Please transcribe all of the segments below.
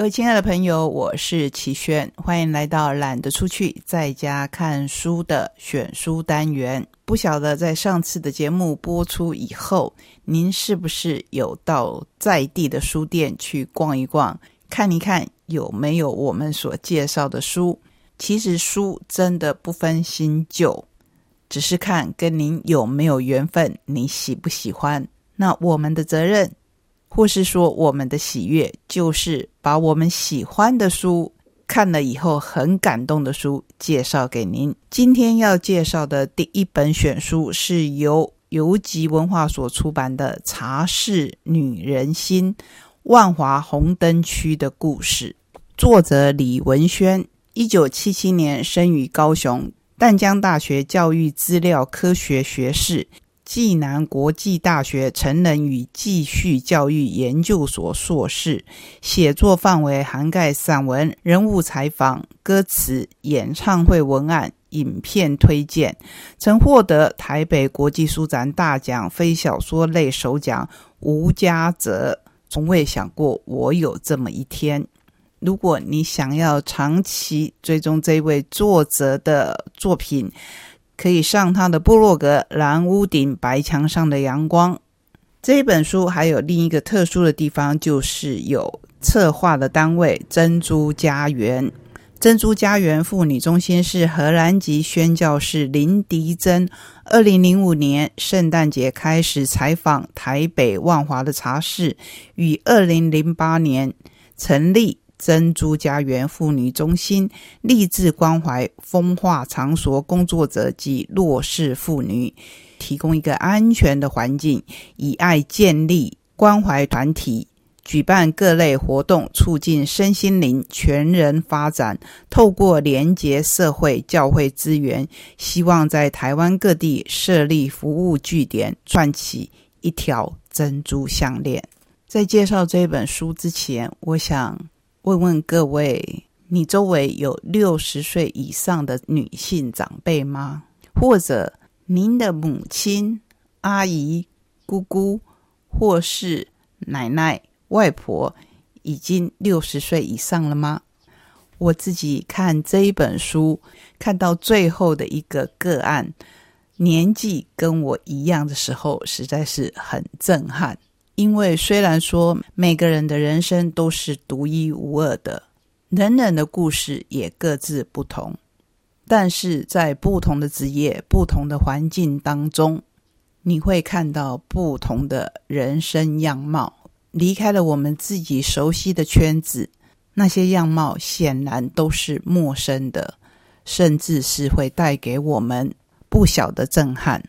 各位亲爱的朋友，我是齐轩，欢迎来到懒得出去在家看书的选书单元。不晓得在上次的节目播出以后，您是不是有到在地的书店去逛一逛，看一看有没有我们所介绍的书？其实书真的不分新旧，只是看跟您有没有缘分，你喜不喜欢。那我们的责任。或是说，我们的喜悦就是把我们喜欢的书看了以后很感动的书介绍给您。今天要介绍的第一本选书是由游集文化所出版的《茶室女人心：万华红灯区的故事》，作者李文轩，一九七七年生于高雄淡江大学教育资料科学学士。暨南国际大学成人与继续教育研究所硕士，写作范围涵盖散文、人物采访、歌词、演唱会文案、影片推荐，曾获得台北国际书展大奖非小说类首奖。吴家泽从未想过我有这么一天。如果你想要长期追踪这位作者的作品，可以上他的部落格《蓝屋顶白墙上的阳光》这一本书，还有另一个特殊的地方，就是有策划的单位珍珠家园。珍珠家园妇女中心是荷兰籍宣教士林迪珍，二零零五年圣诞节开始采访台北万华的茶室，于二零零八年成立。珍珠家园妇女中心立志关怀风化场所工作者及弱势妇女，提供一个安全的环境，以爱建立关怀团体，举办各类活动，促进身心灵全人发展。透过连结社会教会资源，希望在台湾各地设立服务据点，串起一条珍珠项链。在介绍这本书之前，我想。问问各位，你周围有六十岁以上的女性长辈吗？或者您的母亲、阿姨、姑姑，或是奶奶、外婆，已经六十岁以上了吗？我自己看这一本书，看到最后的一个个案，年纪跟我一样的时候，实在是很震撼。因为虽然说每个人的人生都是独一无二的，人人的故事也各自不同，但是在不同的职业、不同的环境当中，你会看到不同的人生样貌。离开了我们自己熟悉的圈子，那些样貌显然都是陌生的，甚至是会带给我们不小的震撼。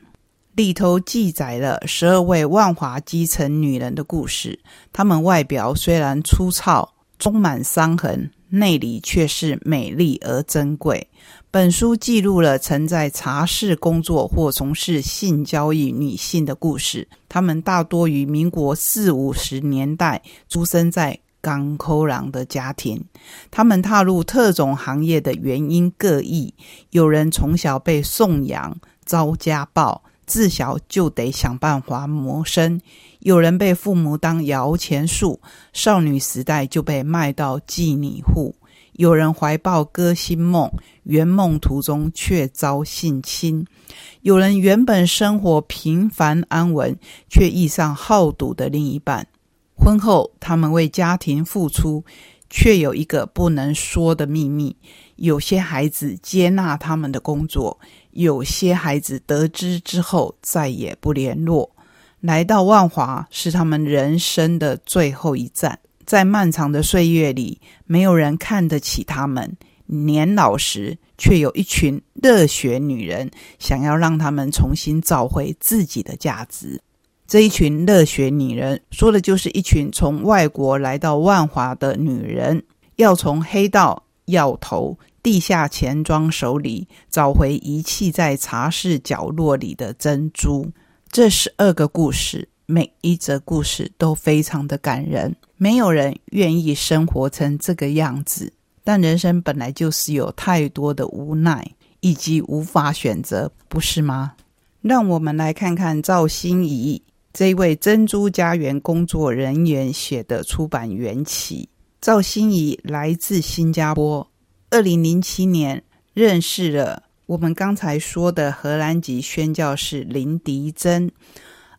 里头记载了十二位万华基层女人的故事，她们外表虽然粗糙、充满伤痕，内里却是美丽而珍贵。本书记录了曾在茶室工作或从事性交易女性的故事，她们大多于民国四五十年代出生在港口郎的家庭，她们踏入特种行业的原因各异，有人从小被送养，遭家暴。自小就得想办法谋生，有人被父母当摇钱树，少女时代就被卖到妓女户；有人怀抱歌星梦，圆梦途中却遭性侵；有人原本生活平凡安稳，却遇上好赌的另一半。婚后，他们为家庭付出，却有一个不能说的秘密。有些孩子接纳他们的工作。有些孩子得知之后再也不联络。来到万华是他们人生的最后一站，在漫长的岁月里，没有人看得起他们。年老时，却有一群热血女人想要让他们重新找回自己的价值。这一群热血女人，说的就是一群从外国来到万华的女人，要从黑道要头。地下钱庄手里找回遗弃在茶室角落里的珍珠。这十二个故事，每一则故事都非常的感人。没有人愿意生活成这个样子，但人生本来就是有太多的无奈以及无法选择，不是吗？让我们来看看赵心怡这位珍珠家园工作人员写的出版缘起。赵心怡来自新加坡，二零零七年认识了我们刚才说的荷兰籍宣教士林迪珍。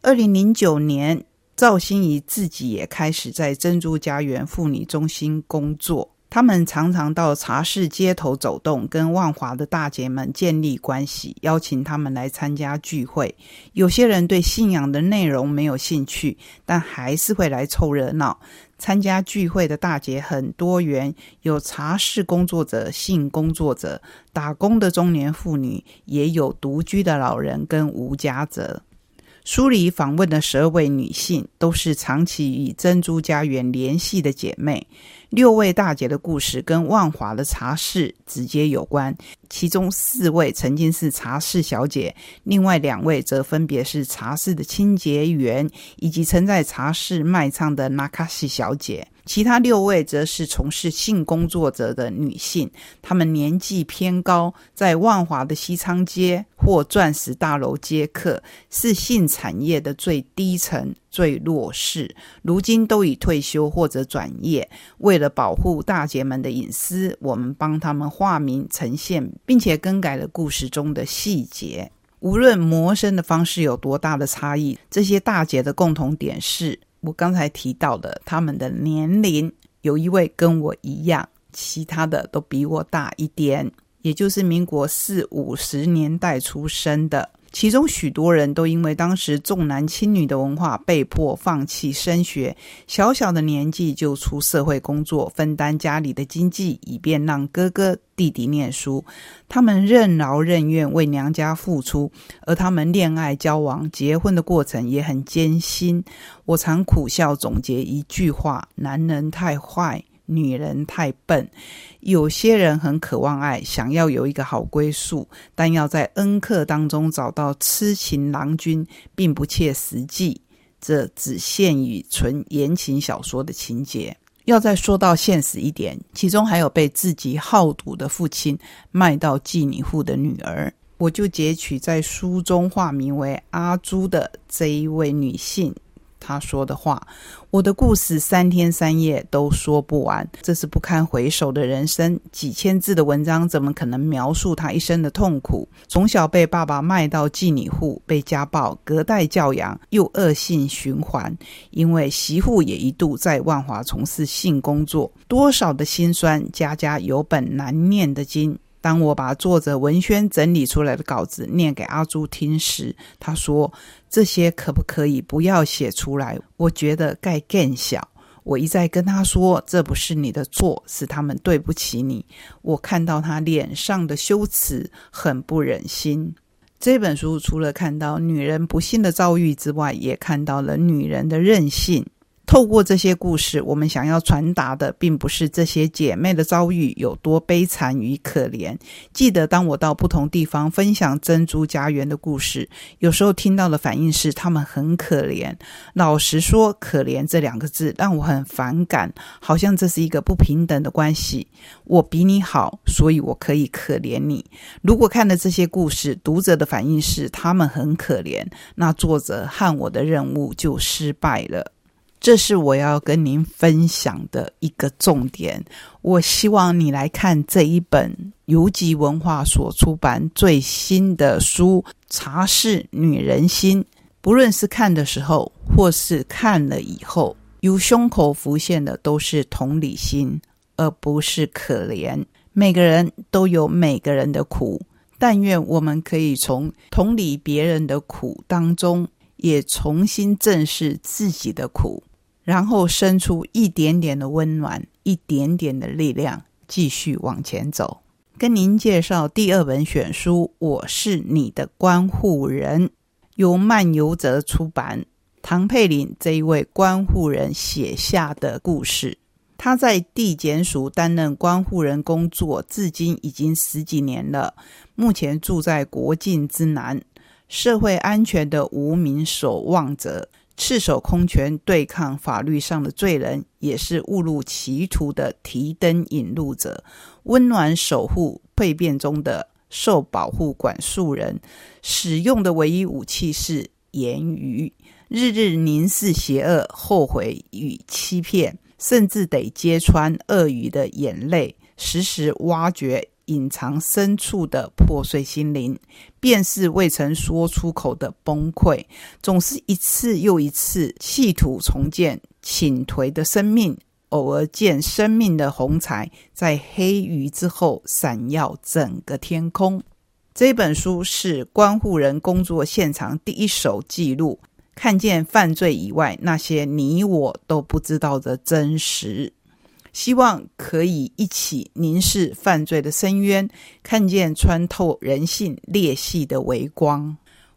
二零零九年，赵心怡自己也开始在珍珠家园妇女中心工作。他们常常到茶室街头走动，跟万华的大姐们建立关系，邀请他们来参加聚会。有些人对信仰的内容没有兴趣，但还是会来凑热闹。参加聚会的大姐很多元，有茶室工作者、性工作者、打工的中年妇女，也有独居的老人跟无家者。书里访问的十二位女性，都是长期与珍珠家园联系的姐妹。六位大姐的故事跟万华的茶室直接有关，其中四位曾经是茶室小姐，另外两位则分别是茶室的清洁员，以及曾在茶室卖唱的纳卡西小姐。其他六位则是从事性工作者的女性，她们年纪偏高，在万华的西昌街或钻石大楼接客，是性产业的最低层、最弱势。如今都已退休或者转业。为了保护大姐们的隐私，我们帮他们化名呈现，并且更改了故事中的细节。无论谋生的方式有多大的差异，这些大姐的共同点是。我刚才提到的，他们的年龄有一位跟我一样，其他的都比我大一点，也就是民国四五十年代出生的。其中许多人都因为当时重男轻女的文化，被迫放弃升学，小小的年纪就出社会工作，分担家里的经济，以便让哥哥弟弟念书。他们任劳任怨为娘家付出，而他们恋爱、交往、结婚的过程也很艰辛。我常苦笑总结一句话：男人太坏。女人太笨，有些人很渴望爱，想要有一个好归宿，但要在恩客当中找到痴情郎君，并不切实际。这只限于纯言情小说的情节。要再说到现实一点，其中还有被自己好赌的父亲卖到妓女户的女儿。我就截取在书中化名为阿朱的这一位女性。他说的话，我的故事三天三夜都说不完，这是不堪回首的人生。几千字的文章怎么可能描述他一生的痛苦？从小被爸爸卖到妓女户，被家暴、隔代教养，又恶性循环。因为媳妇也一度在万华从事性工作，多少的辛酸，家家有本难念的经。当我把作者文轩整理出来的稿子念给阿朱听时，他说：“这些可不可以不要写出来？我觉得该更小。”我一再跟他说：“这不是你的错，是他们对不起你。”我看到他脸上的羞耻，很不忍心。这本书除了看到女人不幸的遭遇之外，也看到了女人的韧性。透过这些故事，我们想要传达的，并不是这些姐妹的遭遇有多悲惨与可怜。记得，当我到不同地方分享珍珠家园的故事，有时候听到的反应是他们很可怜。老实说，“可怜”这两个字让我很反感，好像这是一个不平等的关系。我比你好，所以我可以可怜你。如果看了这些故事，读者的反应是他们很可怜，那作者和我的任务就失败了。这是我要跟您分享的一个重点。我希望你来看这一本游记文化所出版最新的书《茶室女人心》。不论是看的时候，或是看了以后，由胸口浮现的都是同理心，而不是可怜。每个人都有每个人的苦，但愿我们可以从同理别人的苦当中，也重新正视自己的苦。然后伸出一点点的温暖，一点点的力量，继续往前走。跟您介绍第二本选书《我是你的关护人》，由漫游者出版。唐佩玲这一位关护人写下的故事。他在地检署担任关护人工作，至今已经十几年了。目前住在国境之南，社会安全的无名守望者。赤手空拳对抗法律上的罪人，也是误入歧途的提灯引路者；温暖守护蜕变中的受保护管束人，使用的唯一武器是言语，日日凝视邪恶、后悔与欺骗，甚至得揭穿鳄鱼的眼泪，时时挖掘隐藏深处的破碎心灵，便是未曾说出口的崩溃，总是一次又一次企图重建倾颓的生命。偶尔见生命的红彩在黑鱼之后闪耀整个天空。这本书是关护人工作现场第一手记录，看见犯罪以外那些你我都不知道的真实。希望可以一起凝视犯罪的深渊，看见穿透人性裂隙的微光。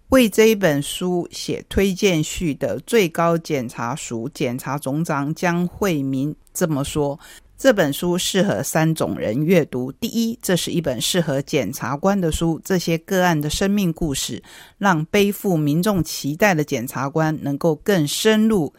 为这一本书写推荐序的最高检察署检察总长江惠民这么说：这本书适合三种人阅读。第一，这是一本适合检察官的书，这些个案的生命故事，让背负民众期待的检察官能够更深入、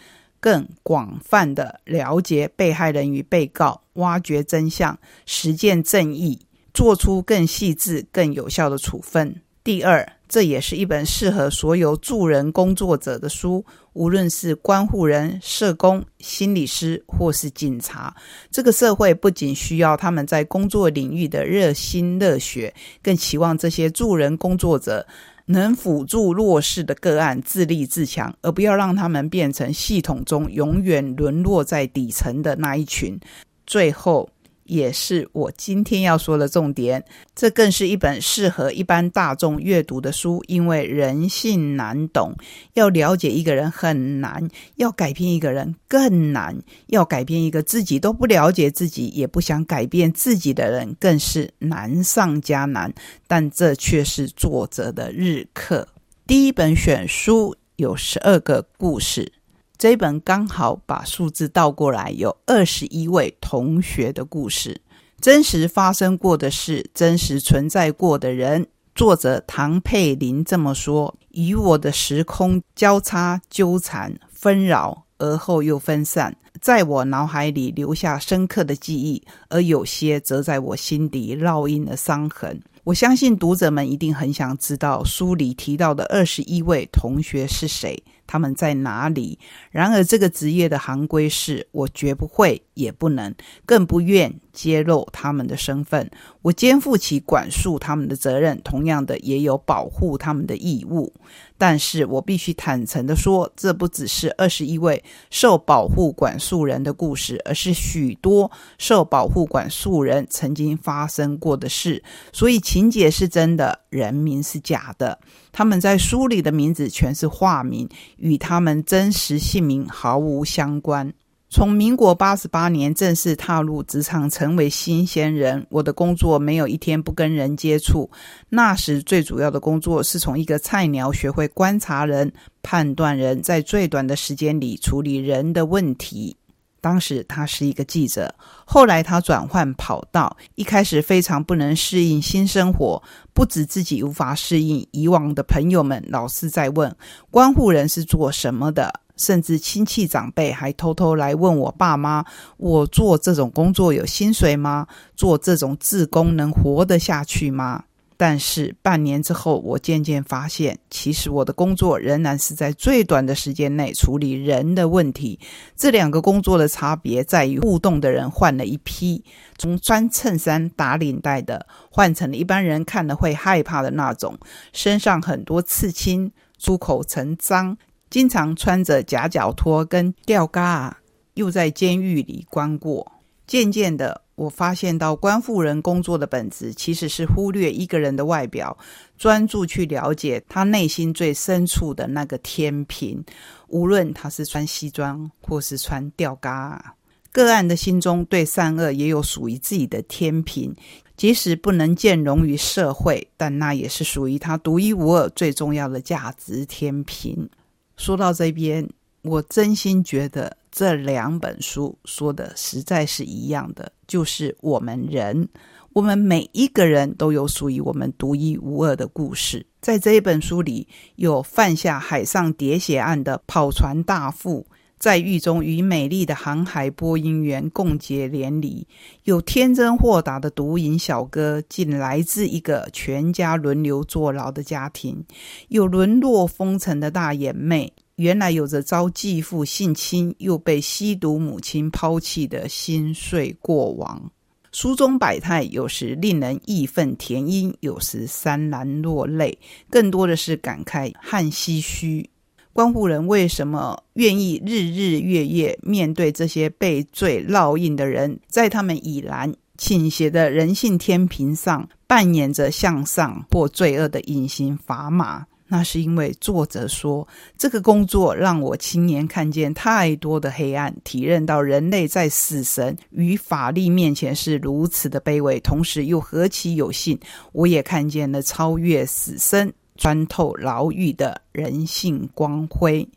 更广泛的了解被害人与被告，挖掘真相，实践正义，做出更细致、更有效的处分。第二，这也是一本适合所有助人工作者的书，无论是关护人、社工、心理师或是警察。这个社会不仅需要他们在工作领域的热心热血，更期望这些助人工作者能辅助弱势的个案自立自强，而不要让他们变成系统中永远沦落在底层的那一群。最后。也是我今天要说的重点。这更是一本适合一般大众阅读的书，因为人性难懂，要了解一个人很难，要改变一个人更难，要改变一个自己都不了解自己也不想改变自己的人，更是难上加难。但这却是作者的日课。第一本选书有十二个故事。这本刚好把数字倒过来，有二十一位同学的故事，真实发生过的事，真实存在过的人。作者唐佩林这么说：“与我的时空交叉纠缠纷扰，而后又分散，在我脑海里留下深刻的记忆，而有些则在我心底烙印了伤痕。”我相信读者们一定很想知道书里提到的二十一位同学是谁。他们在哪里？然而，这个职业的行规是我绝不会，也不能，更不愿揭露他们的身份。我肩负起管束他们的责任，同样的，也有保护他们的义务。但是我必须坦诚的说，这不只是二十一位受保护管束人的故事，而是许多受保护管束人曾经发生过的事。所以情节是真的，人名是假的。他们在书里的名字全是化名，与他们真实姓名毫无相关。从民国八十八年正式踏入职场，成为新鲜人，我的工作没有一天不跟人接触。那时最主要的工作是从一个菜鸟学会观察人、判断人，在最短的时间里处理人的问题。当时他是一个记者，后来他转换跑道，一开始非常不能适应新生活，不止自己无法适应，以往的朋友们老是在问：关护人是做什么的？甚至亲戚长辈还偷偷来问我爸妈：“我做这种工作有薪水吗？做这种自工能活得下去吗？”但是半年之后，我渐渐发现，其实我的工作仍然是在最短的时间内处理人的问题。这两个工作的差别在于，互动的人换了一批，从穿衬衫打领带的，换成了一般人看了会害怕的那种，身上很多刺青，出口成脏。经常穿着夹脚拖跟吊嘎，又在监狱里关过。渐渐的，我发现到关护人工作的本质，其实是忽略一个人的外表，专注去了解他内心最深处的那个天平。无论他是穿西装或是穿吊嘎，个案的心中对善恶也有属于自己的天平。即使不能见容于社会，但那也是属于他独一无二、最重要的价值天平。说到这边，我真心觉得这两本书说的实在是一样的，就是我们人，我们每一个人都有属于我们独一无二的故事。在这一本书里，有犯下海上喋血案的跑船大副，在狱中与美丽的航海播音员共结连理；有天真豁达的独营小哥，竟来自一个全家轮流坐牢的家庭；有沦落风尘的大眼妹，原来有着遭继父性侵又被吸毒母亲抛弃的心碎过往。书中百态，有时令人义愤填膺，有时潸然落泪，更多的是感慨和唏嘘。关护人为什么愿意日日月夜面对这些被罪烙印的人，在他们已然倾斜的人性天平上扮演着向上或罪恶的隐形砝码？那是因为作者说，这个工作让我亲眼看见太多的黑暗，体认到人类在死神与法律面前是如此的卑微，同时又何其有幸，我也看见了超越死生、穿透牢狱的人性光辉。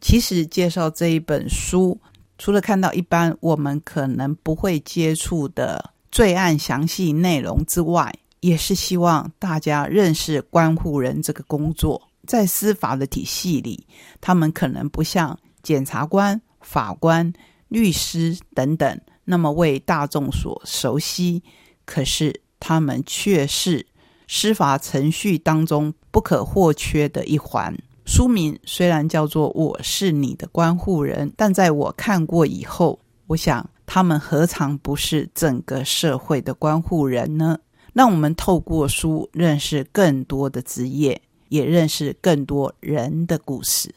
其实介绍这一本书，除了看到一般我们可能不会接触的罪案详细内容之外，也是希望大家认识关护人这个工作，在司法的体系里，他们可能不像检察官、法官、律师等等那么为大众所熟悉，可是他们却是司法程序当中不可或缺的一环。书名虽然叫做《我是你的关护人》，但在我看过以后，我想他们何尝不是整个社会的关护人呢？让我们透过书认识更多的职业，也认识更多人的故事。